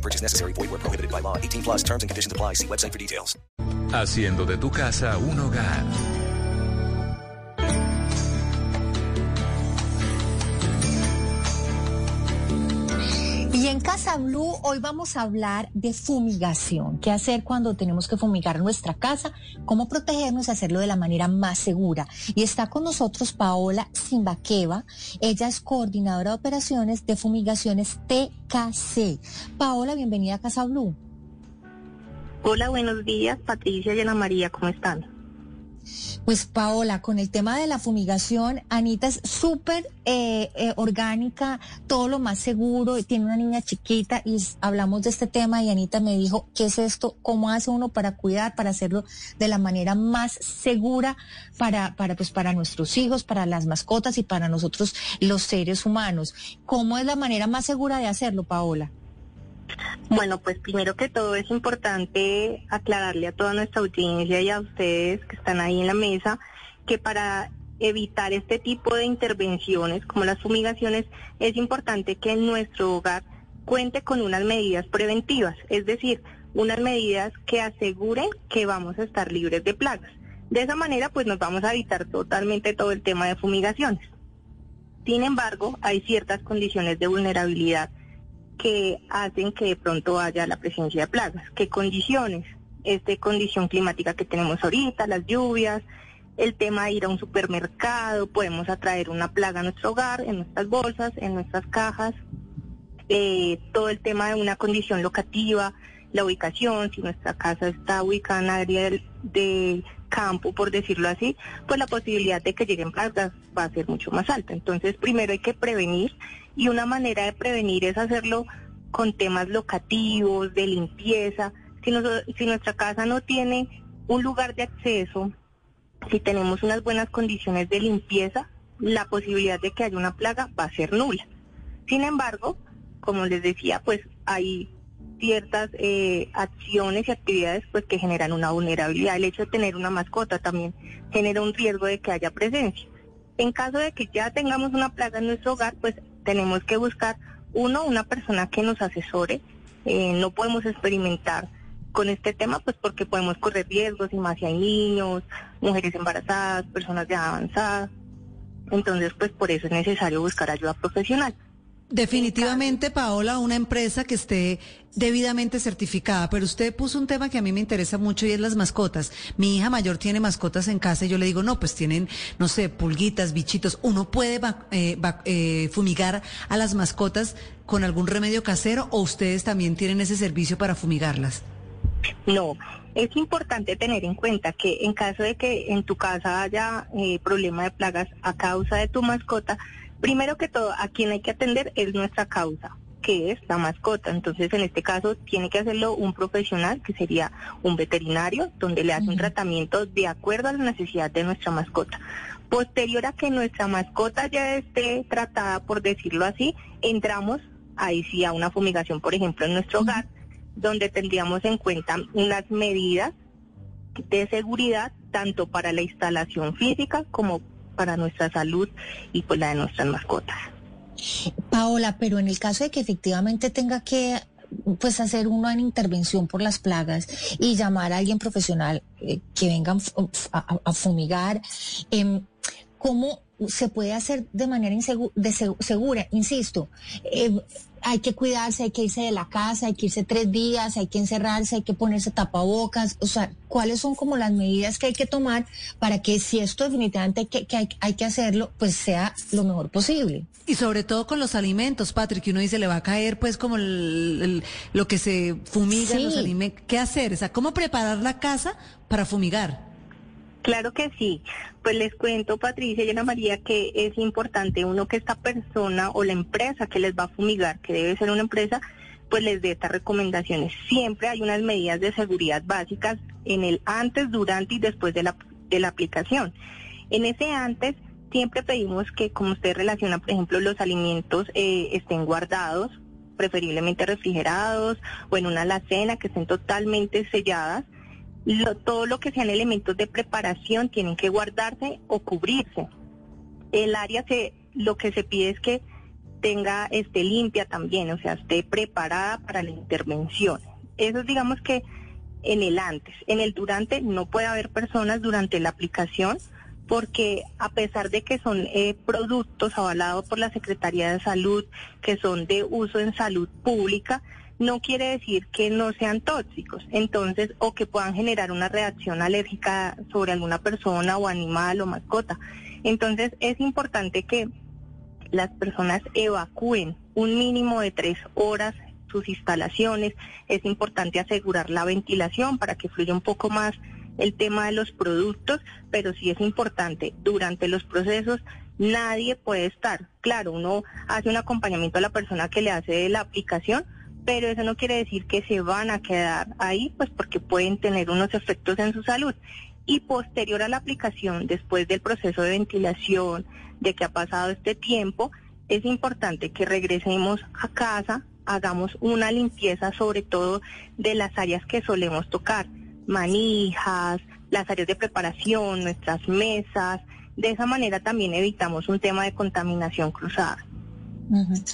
Purchase necessary. Void where prohibited by law. 18 plus terms and conditions apply. See website for details. Haciendo de tu casa un hogar. Casa Blue hoy vamos a hablar de fumigación. ¿Qué hacer cuando tenemos que fumigar nuestra casa? ¿Cómo protegernos y hacerlo de la manera más segura? Y está con nosotros Paola Simbaqueva. Ella es coordinadora de operaciones de fumigaciones TKC. Paola, bienvenida a Casa Blue. Hola, buenos días, Patricia y Ana María, ¿cómo están? Pues Paola, con el tema de la fumigación, Anita es súper eh, eh, orgánica, todo lo más seguro, tiene una niña chiquita y hablamos de este tema y Anita me dijo, ¿qué es esto? ¿Cómo hace uno para cuidar, para hacerlo de la manera más segura para, para, pues, para nuestros hijos, para las mascotas y para nosotros los seres humanos? ¿Cómo es la manera más segura de hacerlo, Paola? Bueno, pues primero que todo es importante aclararle a toda nuestra audiencia y a ustedes que están ahí en la mesa que para evitar este tipo de intervenciones como las fumigaciones es importante que en nuestro hogar cuente con unas medidas preventivas, es decir, unas medidas que aseguren que vamos a estar libres de plagas. De esa manera pues nos vamos a evitar totalmente todo el tema de fumigaciones. Sin embargo, hay ciertas condiciones de vulnerabilidad que hacen que de pronto haya la presencia de plagas. ¿Qué condiciones? Esta condición climática que tenemos ahorita, las lluvias, el tema de ir a un supermercado, podemos atraer una plaga a nuestro hogar, en nuestras bolsas, en nuestras cajas, eh, todo el tema de una condición locativa, la ubicación, si nuestra casa está ubicada en área de campo, por decirlo así, pues la posibilidad de que lleguen plagas va a ser mucho más alta. Entonces, primero hay que prevenir y una manera de prevenir es hacerlo con temas locativos, de limpieza. Si, nos- si nuestra casa no tiene un lugar de acceso, si tenemos unas buenas condiciones de limpieza, la posibilidad de que haya una plaga va a ser nula. Sin embargo, como les decía, pues hay ciertas eh, acciones y actividades pues que generan una vulnerabilidad. El hecho de tener una mascota también genera un riesgo de que haya presencia. En caso de que ya tengamos una plaga en nuestro hogar, pues tenemos que buscar uno, una persona que nos asesore. Eh, no podemos experimentar con este tema, pues porque podemos correr riesgos y más si hay niños, mujeres embarazadas, personas ya avanzadas. Entonces, pues por eso es necesario buscar ayuda profesional. Definitivamente, Paola, una empresa que esté debidamente certificada, pero usted puso un tema que a mí me interesa mucho y es las mascotas. Mi hija mayor tiene mascotas en casa y yo le digo, no, pues tienen, no sé, pulguitas, bichitos. ¿Uno puede eh, va- eh, fumigar a las mascotas con algún remedio casero o ustedes también tienen ese servicio para fumigarlas? No, es importante tener en cuenta que en caso de que en tu casa haya eh, problema de plagas a causa de tu mascota, primero que todo, a quien hay que atender es nuestra causa, que es la mascota. Entonces, en este caso, tiene que hacerlo un profesional, que sería un veterinario, donde le hace un tratamiento de acuerdo a la necesidad de nuestra mascota. Posterior a que nuestra mascota ya esté tratada, por decirlo así, entramos ahí sí a una fumigación, por ejemplo, en nuestro hogar donde tendríamos en cuenta unas medidas de seguridad tanto para la instalación física como para nuestra salud y pues la de nuestras mascotas. Paola, pero en el caso de que efectivamente tenga que pues hacer una intervención por las plagas y llamar a alguien profesional eh, que venga a, a- a fumigar, em, ¿cómo se puede hacer de manera insegu- de seg- segura? Insisto, eh, hay que cuidarse, hay que irse de la casa, hay que irse tres días, hay que encerrarse, hay que ponerse tapabocas, o sea, ¿cuáles son como las medidas que hay que tomar para que si esto definitivamente hay que, que hay, hay que hacerlo, pues sea lo mejor posible? Y sobre todo con los alimentos, Patrick, que uno dice, le va a caer pues como el- el- lo que se fumiga en los Sí. alimentos. ¿Qué hacer? O sea, ¿cómo preparar la casa para fumigar? Claro que sí. Pues les cuento, Patricia y Ana María, que es importante uno que esta persona o la empresa que les va a fumigar, que debe ser una empresa, pues les dé estas recomendaciones. Siempre hay unas medidas de seguridad básicas en el antes, durante y después de la, de la aplicación. En ese antes, siempre pedimos que, como usted relaciona, por ejemplo, los alimentos eh, estén guardados, preferiblemente refrigerados o en una alacena, que estén totalmente selladas. Lo- todo lo que sean elementos de preparación tienen que guardarse o cubrirse. El área se, lo que se pide es que tenga, esté limpia también, o sea, esté preparada para la intervención. Eso digamos que en el antes. En el durante no puede haber personas durante la aplicación porque a pesar de que son eh, productos avalados por la Secretaría de Salud, que son de uso en salud pública, no quiere decir que no sean tóxicos, entonces, o que puedan generar una reacción alérgica sobre alguna persona o animal o mascota. Entonces, es importante que las personas evacúen un mínimo de tres horas sus instalaciones. Es importante asegurar la ventilación para que fluya un poco más el tema de los productos, pero sí es importante durante los procesos nadie puede estar. Claro, uno hace un acompañamiento a la persona que le hace la aplicación, pero eso no quiere decir que se van a quedar ahí, pues porque pueden tener unos efectos en su salud. Y posterior a la aplicación, después del proceso de ventilación, de que ha pasado este tiempo, es importante que regresemos a casa, hagamos una limpieza sobre todo de las áreas que solemos tocar, manijas, las áreas de preparación, nuestras mesas. De esa manera también evitamos un tema de contaminación cruzada.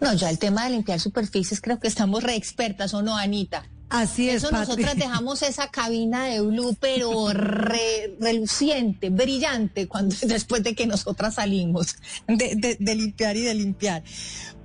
No, ya el tema de limpiar superficies creo que estamos re expertas, ¿o no, Anita? Así es, Eso Patri. nosotras dejamos esa cabina de blue, pero re- reluciente, brillante, cuando después de que nosotras salimos de, de- de limpiar y de limpiar.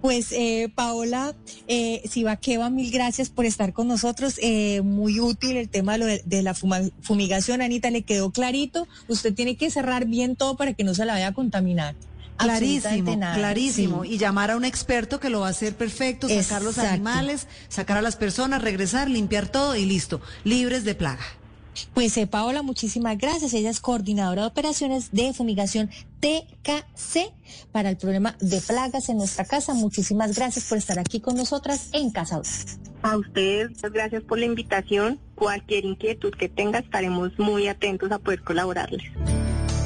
Pues eh, Paola eh, Sibaqueva, mil gracias por estar con nosotros. Eh, muy útil el tema de, lo de, de la fuma- fumigación. Anita, le quedó clarito. Usted tiene que cerrar bien todo para que no se la vaya a contaminar. Clarísimo, nada. clarísimo. Sí. Y llamar a un experto que lo va a hacer perfecto, sacar los animales, sacar a las personas, regresar, limpiar todo y listo, libres de plaga. Pues eh, Paola, muchísimas gracias. Ella es coordinadora de operaciones de fumigación TKC para el problema de plagas en nuestra casa. Muchísimas gracias por estar aquí con nosotras en Casa. A ustedes, muchas gracias por la invitación. Cualquier inquietud que tenga, estaremos muy atentos a poder colaborarles.